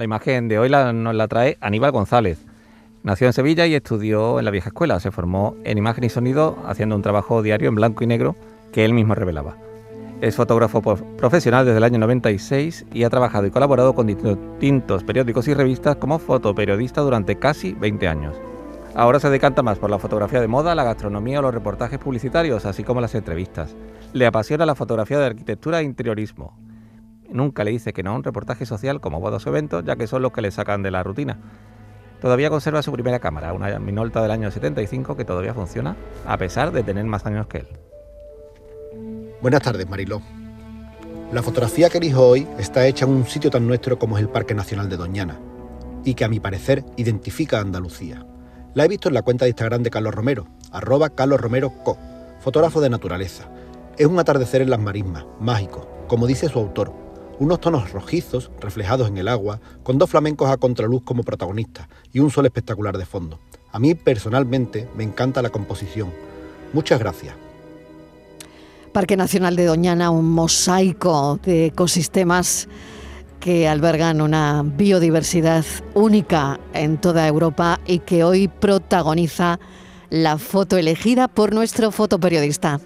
La imagen de hoy la, nos la trae Aníbal González. Nació en Sevilla y estudió en la vieja escuela. Se formó en imagen y sonido haciendo un trabajo diario en blanco y negro que él mismo revelaba. Es fotógrafo profesional desde el año 96 y ha trabajado y colaborado con distintos periódicos y revistas como fotoperiodista durante casi 20 años. Ahora se decanta más por la fotografía de moda, la gastronomía o los reportajes publicitarios, así como las entrevistas. Le apasiona la fotografía de arquitectura e interiorismo. Nunca le dice que no a un reportaje social como bodas o eventos, ya que son los que le sacan de la rutina. Todavía conserva su primera cámara, una Minolta del año 75 que todavía funciona, a pesar de tener más años que él. Buenas tardes, Mariló. La fotografía que elijo hoy está hecha en un sitio tan nuestro como es el Parque Nacional de Doñana, y que a mi parecer identifica a Andalucía. La he visto en la cuenta de Instagram de Carlos Romero, arroba Carlos Romero Co, fotógrafo de naturaleza. Es un atardecer en las marismas, mágico, como dice su autor, unos tonos rojizos reflejados en el agua, con dos flamencos a contraluz como protagonistas y un sol espectacular de fondo. A mí personalmente me encanta la composición. Muchas gracias. Parque Nacional de Doñana, un mosaico de ecosistemas que albergan una biodiversidad única en toda Europa y que hoy protagoniza la foto elegida por nuestro fotoperiodista.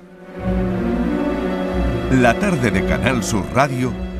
La tarde de Canal Sur Radio